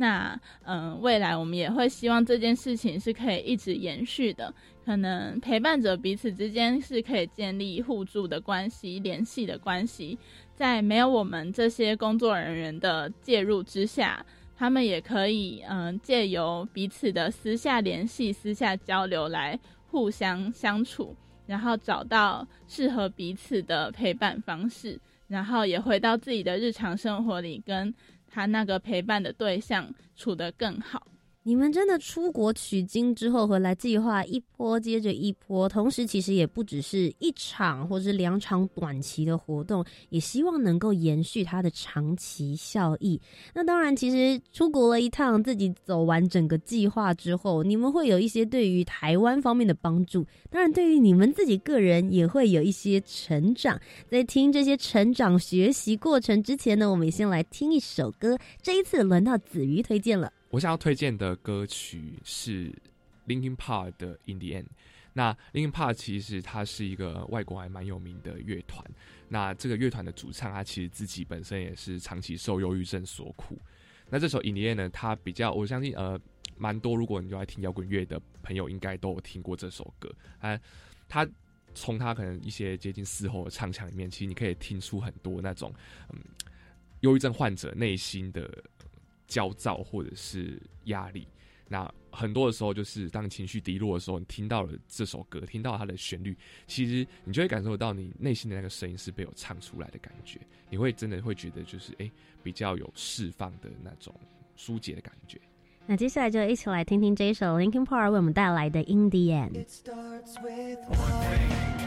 [SPEAKER 3] 那嗯，未来我们也会希望这件事情是可以一直延续的。可能陪伴者彼此之间是可以建立互助的关系、联系的关系，在没有我们这些工作人员的介入之下，他们也可以嗯，借由彼此的私下联系、私下交流来互相相处，然后找到适合彼此的陪伴方式。然后也回到自己的日常生活里，跟他那个陪伴的对象处得更好。
[SPEAKER 1] 你们真的出国取经之后回来，计划一波接着一波，同时其实也不只是一场或是两场短期的活动，也希望能够延续它的长期效益。那当然，其实出国了一趟，自己走完整个计划之后，你们会有一些对于台湾方面的帮助，当然对于你们自己个人也会有一些成长。在听这些成长学习过程之前呢，我们也先来听一首歌。这一次轮到子瑜推荐了。
[SPEAKER 2] 我想要推荐的歌曲是 Linkin Park 的《In the End》。那 Linkin Park 其实它是一个外国还蛮有名的乐团。那这个乐团的主唱他其实自己本身也是长期受忧郁症所苦。那这首《In the End》呢，他比较我相信呃蛮多，如果你就爱听摇滚乐的朋友，应该都有听过这首歌。啊，他从他可能一些接近嘶吼的唱腔里面，其实你可以听出很多那种嗯忧郁症患者内心的。焦躁或者是压力，那很多的时候就是当情绪低落的时候，你听到了这首歌，听到它的旋律，其实你就会感受到你内心的那个声音是被我唱出来的感觉，你会真的会觉得就是哎比较有释放的那种疏解的感觉。
[SPEAKER 1] 那接下来就一起来听听这一首 Linkin Park 为我们带来的 In the End。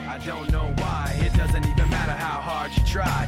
[SPEAKER 1] I don't know why. It doesn't even matter how hard you try.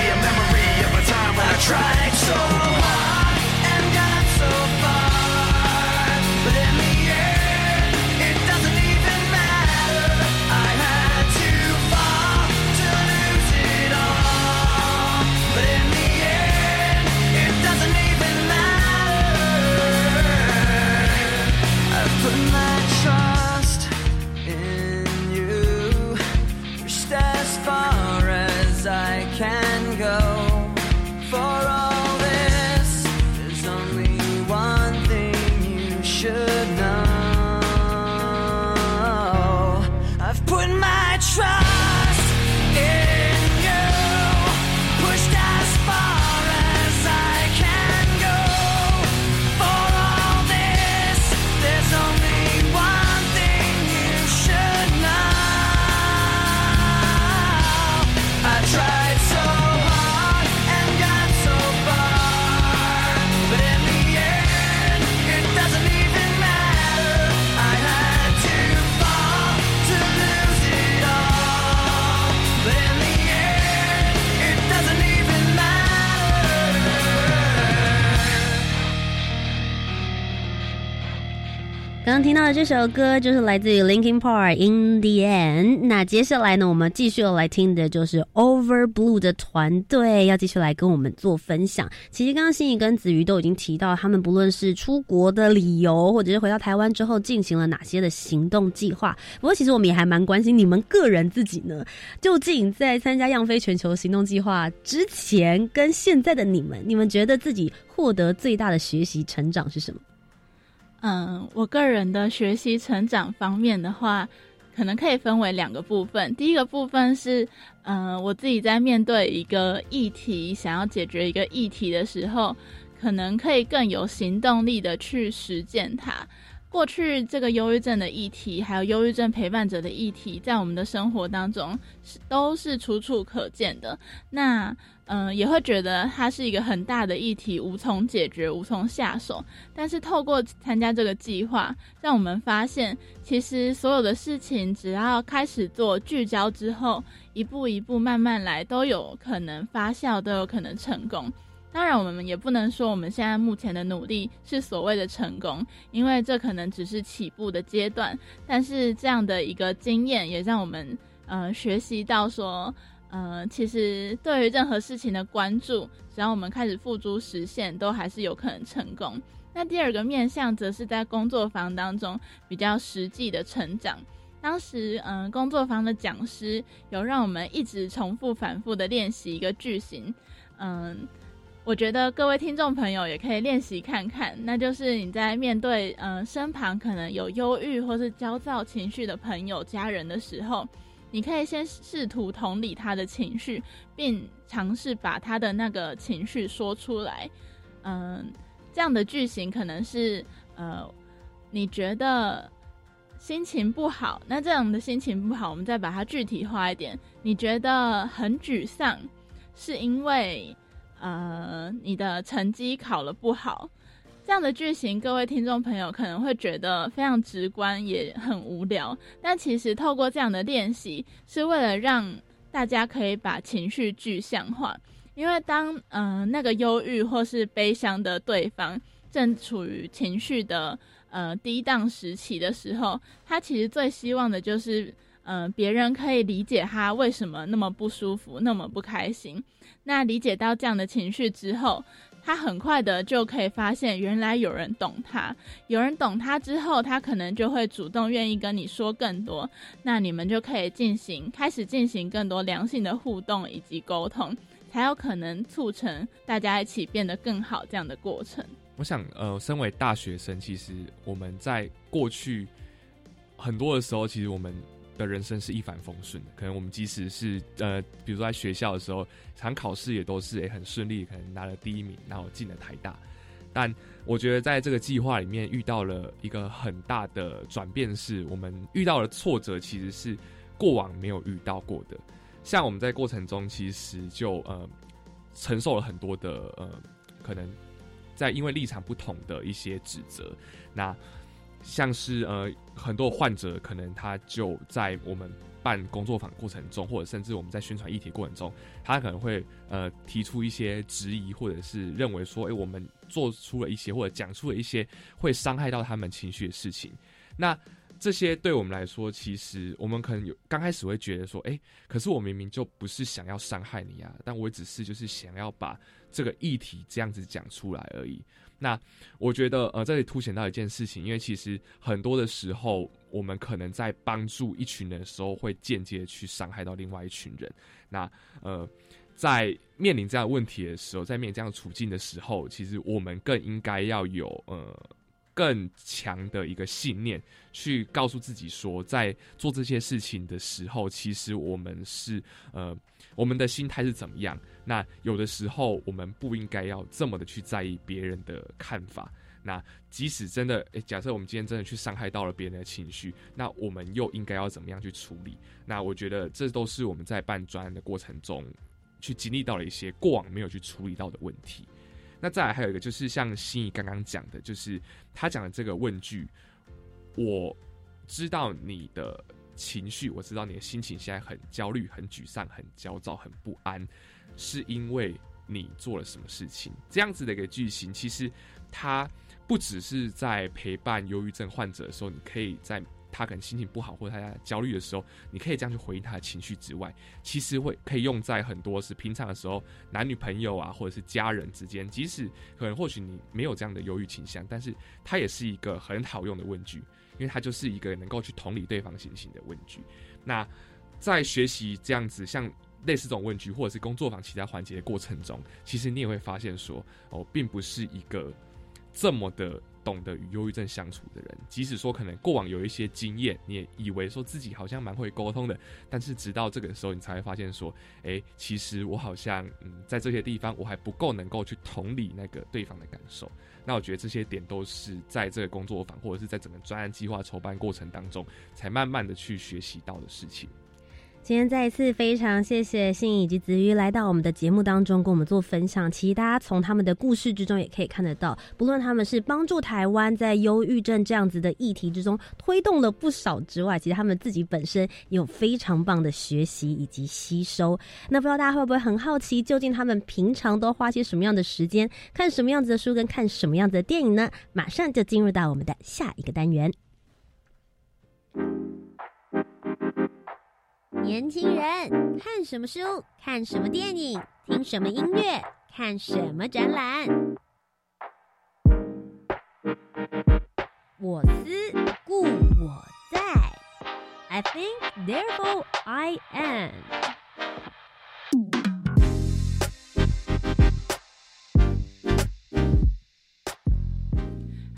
[SPEAKER 10] tried so hard
[SPEAKER 1] 这首歌就是来自于 Linkin Park《In the End》。那接下来呢，我们继续要来听的就是 Over Blue 的团队要继续来跟我们做分享。其实刚刚心怡跟子瑜都已经提到，他们不论是出国的理由，或者是回到台湾之后进行了哪些的行动计划。不过，其实我们也还蛮关心你们个人自己呢，究竟在参加样飞全球行动计划之前跟现在的你们，你们觉得自己获得最大的学习成长是什么？
[SPEAKER 3] 嗯，我个人的学习成长方面的话，可能可以分为两个部分。第一个部分是，嗯、我自己在面对一个议题，想要解决一个议题的时候，可能可以更有行动力的去实践它。过去这个忧郁症的议题，还有忧郁症陪伴者的议题，在我们的生活当中是都是楚楚可见的。那嗯、也会觉得它是一个很大的议题，无从解决，无从下手。但是透过参加这个计划，让我们发现，其实所有的事情只要开始做聚焦之后，一步一步慢慢来，都有可能发酵，都有可能成功。当然，我们也不能说我们现在目前的努力是所谓的成功，因为这可能只是起步的阶段。但是这样的一个经验，也让我们呃学习到说，呃，其实对于任何事情的关注，只要我们开始付诸实现，都还是有可能成功。那第二个面向，则是在工作坊当中比较实际的成长。当时，嗯、工作坊的讲师有让我们一直重复、反复的练习一个句型，嗯。我觉得各位听众朋友也可以练习看看，那就是你在面对嗯、呃身旁可能有忧郁或是焦躁情绪的朋友、家人的时候，你可以先试图同理他的情绪，并尝试把他的那个情绪说出来。嗯，这样的句型可能是呃，你觉得心情不好，那这样的心情不好，我们再把它具体化一点，你觉得很沮丧，是因为。呃，你的成绩考了不好，这样的句型，各位听众朋友可能会觉得非常直观，也很无聊。但其实透过这样的练习，是为了让大家可以把情绪具象化。因为当嗯、呃、那个忧郁或是悲伤的对方正处于情绪的呃低档时期的时候，他其实最希望的就是嗯、别人可以理解他为什么那么不舒服，那么不开心。那理解到这样的情绪之后，他很快的就可以发现，原来有人懂他，有人懂他之后，他可能就会主动愿意跟你说更多，那你们就可以进行开始进行更多良性的互动以及沟通，才有可能促成大家一起变得更好这样的过程。
[SPEAKER 2] 我想，呃，身为大学生，其实我们在过去很多的时候，其实我们。的人生是一帆风顺的，可能我们即使是呃，比如说在学校的时候，常考试也都是诶很顺利，可能拿了第一名，然后进了台大。但我觉得在这个计划里面遇到了一个很大的转变，是我们遇到了挫折，其实是过往没有遇到过的。像我们在过程中，其实就呃承受了很多的呃，可能在因为立场不同的一些指责。那像是呃很多患者可能他就在我们办工作坊过程中，或者甚至我们在宣传议题过程中，他可能会呃提出一些质疑，或者是认为说，哎，我们做出了一些或者讲出了一些会伤害到他们情绪的事情。那这些对我们来说，其实我们可能有刚开始会觉得说，哎，可是我明明就不是想要伤害你啊，但我只是就是想要把这个议题这样子讲出来而已。那我觉得，呃，这里凸显到一件事情，因为其实很多的时候，我们可能在帮助一群人的时候，会间接去伤害到另外一群人。那，呃，在面临这样问题的时候，在面临这样处境的时候，其实我们更应该要有，呃。更强的一个信念，去告诉自己说，在做这些事情的时候，其实我们是呃，我们的心态是怎么样？那有的时候，我们不应该要这么的去在意别人的看法。那即使真的，诶，假设我们今天真的去伤害到了别人的情绪，那我们又应该要怎么样去处理？那我觉得这都是我们在办专案的过程中，去经历到了一些过往没有去处理到的问题。那再来还有一个就是像心仪刚刚讲的，就是他讲的这个问句，我知道你的情绪，我知道你的心情现在很焦虑、很沮丧、很焦躁、很不安，是因为你做了什么事情？这样子的一个句型，其实它不只是在陪伴忧郁症患者的时候，你可以在。他可能心情不好或者他焦虑的时候，你可以这样去回应他的情绪之外，其实会可以用在很多是平常的时候，男女朋友啊，或者是家人之间，即使可能或许你没有这样的忧郁倾向，但是它也是一个很好用的问句，因为它就是一个能够去同理对方心情的问句。那在学习这样子像类似这种问句，或者是工作坊其他环节的过程中，其实你也会发现说，哦，并不是一个这么的。懂得与忧郁症相处的人，即使说可能过往有一些经验，你也以为说自己好像蛮会沟通的，但是直到这个时候，你才会发现说，哎，其实我好像嗯，在这些地方我还不够能够去同理那个对方的感受。那我觉得这些点都是在这个工作坊或者是在整个专案计划筹办过程当中，才慢慢的去学习到的事情。
[SPEAKER 1] 今天再一次非常谢谢信以及子瑜来到我们的节目当中跟我们做分享。其实大家从他们的故事之中也可以看得到，不论他们是帮助台湾在忧郁症这样子的议题之中推动了不少之外，其实他们自己本身有非常棒的学习以及吸收。那不知道大家会不会很好奇，究竟他们平常都花些什么样的时间，看什么样子的书，跟看什么样子的电影呢？马上就进入到我们的下一个单元。年轻人看什么书？看什么电影？听什么音乐？看什么展览？我思故我在。I think, therefore I am.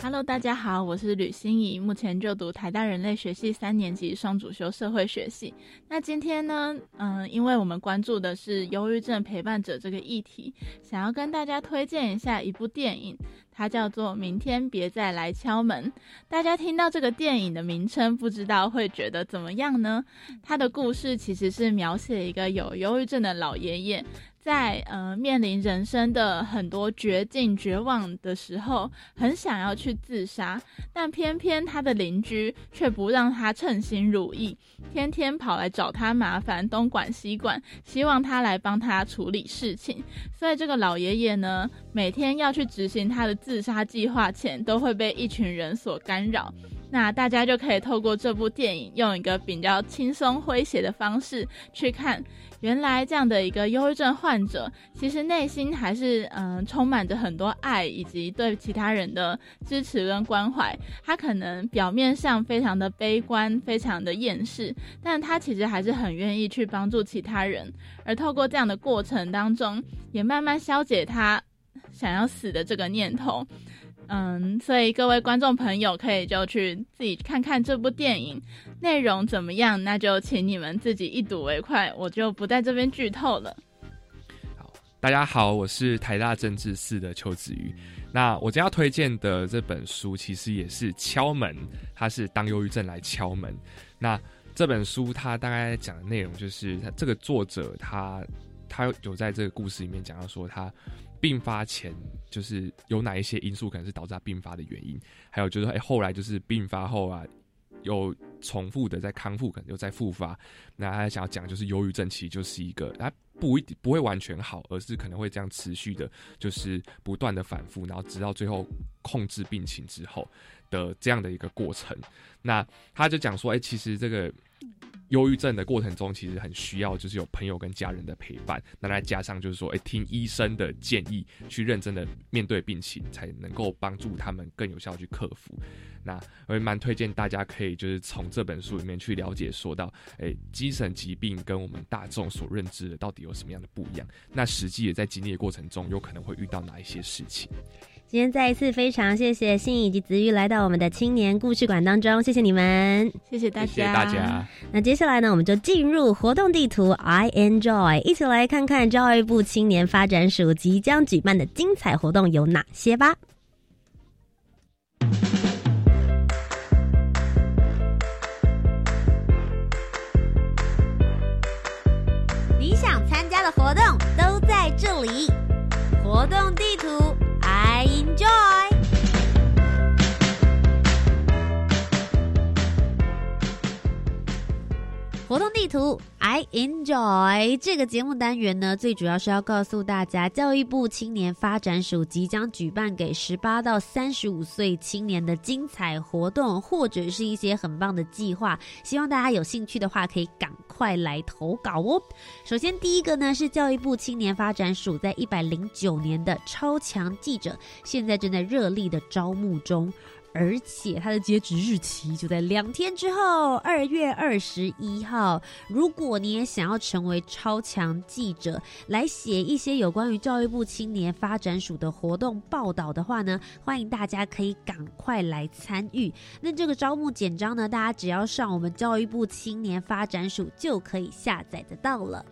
[SPEAKER 3] Hello，大家好，我是吕心怡，目前就读台大人类学系三年级双主修社会学系。那今天呢，嗯，因为我们关注的是忧郁症陪伴者这个议题，想要跟大家推荐一下一部电影，它叫做《明天别再来敲门》。大家听到这个电影的名称，不知道会觉得怎么样呢？它的故事其实是描写一个有忧郁症的老爷爷。在呃面临人生的很多绝境、绝望的时候，很想要去自杀，但偏偏他的邻居却不让他称心如意，天天跑来找他麻烦，东管西管，希望他来帮他处理事情。所以这个老爷爷呢，每天要去执行他的自杀计划前，都会被一群人所干扰。那大家就可以透过这部电影，用一个比较轻松诙谐的方式去看，原来这样的一个忧郁症患者，其实内心还是嗯充满着很多爱，以及对其他人的支持跟关怀。他可能表面上非常的悲观，非常的厌世，但他其实还是很愿意去帮助其他人。而透过这样的过程当中，也慢慢消解他想要死的这个念头。嗯，所以各位观众朋友可以就去自己看看这部电影内容怎么样，那就请你们自己一睹为快，我就不在这边剧透了。
[SPEAKER 2] 好，大家好，我是台大政治系的邱子瑜。那我今天要推荐的这本书，其实也是敲门，它是当忧郁症来敲门。那这本书它大概讲的内容就是，它这个作者他他有在这个故事里面讲到说他。病发前就是有哪一些因素可能是导致他病发的原因，还有就是哎后来就是病发后啊，有重复的在康复，可能又在复发。那他想要讲就是忧郁症其实就是一个，他不一不会完全好，而是可能会这样持续的，就是不断的反复，然后直到最后控制病情之后的这样的一个过程。那他就讲说，哎，其实这个。忧郁症的过程中，其实很需要就是有朋友跟家人的陪伴，那再加上就是说，哎，听医生的建议，去认真的面对病情，才能够帮助他们更有效去克服。那我也蛮推荐大家可以就是从这本书里面去了解，说到，哎，精神疾病跟我们大众所认知的到底有什么样的不一样？那实际也在经历的过程中，有可能会遇到哪一些事情？
[SPEAKER 1] 今天再一次非常谢谢信以及子玉来到我们的青年故事馆当中，谢谢你们，
[SPEAKER 3] 谢谢大家，
[SPEAKER 2] 谢谢大家。
[SPEAKER 1] 那接下来呢，我们就进入活动地图，I enjoy，一起来看看教育部青年发展署即将举办的精彩活动有哪些吧。你想参加的活动都在这里，活动地图。Enjoy! 活动地图，I enjoy 这个节目单元呢，最主要是要告诉大家，教育部青年发展署即将举办给十八到三十五岁青年的精彩活动，或者是一些很棒的计划。希望大家有兴趣的话，可以赶快来投稿哦。首先，第一个呢是教育部青年发展署在一百零九年的超强记者，现在正在热力的招募中。而且它的截止日期就在两天之后，二月二十一号。如果你也想要成为超强记者，来写一些有关于教育部青年发展署的活动报道的话呢，欢迎大家可以赶快来参与。那这个招募简章呢，大家只要上我们教育部青年发展署就可以下载得到了。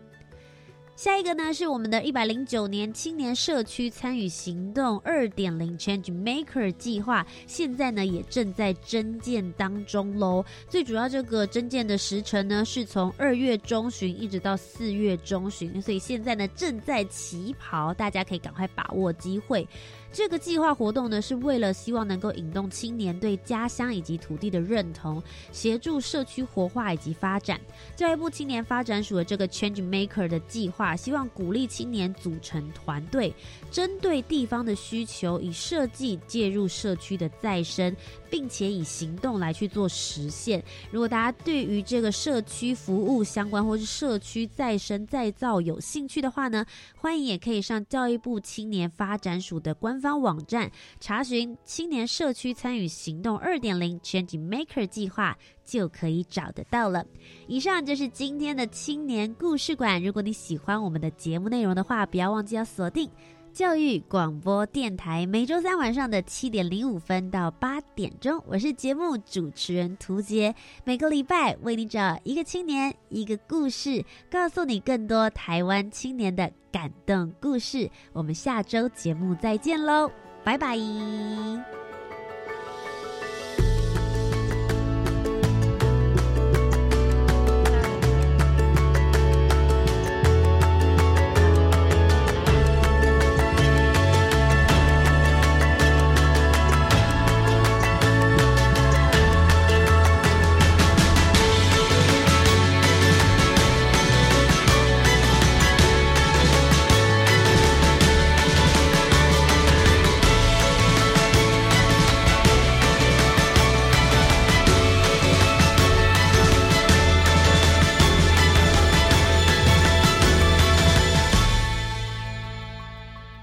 [SPEAKER 1] 下一个呢是我们的一百零九年青年社区参与行动二点零 Change Maker 计划，现在呢也正在征建当中喽。最主要这个征建的时程呢是从二月中旬一直到四月中旬，所以现在呢正在起跑，大家可以赶快把握机会。这个计划活动呢，是为了希望能够引动青年对家乡以及土地的认同，协助社区活化以及发展。教育部青年发展署的这个 Change Maker 的计划，希望鼓励青年组成团队，针对地方的需求，以设计介入社区的再生，并且以行动来去做实现。如果大家对于这个社区服务相关或是社区再生再造有兴趣的话呢，欢迎也可以上教育部青年发展署的官。方网站查询青年社区参与行动二点零 Change Maker 计划就可以找得到了。以上就是今天的青年故事馆。如果你喜欢我们的节目内容的话，不要忘记要锁定教育广播电台，每周三晚上的七点零五分到八点钟，我是节目主持人涂杰，每个礼拜为你找一个青年一个故事，告诉你更多台湾青年的。感动故事，我们下周节目再见喽，拜拜。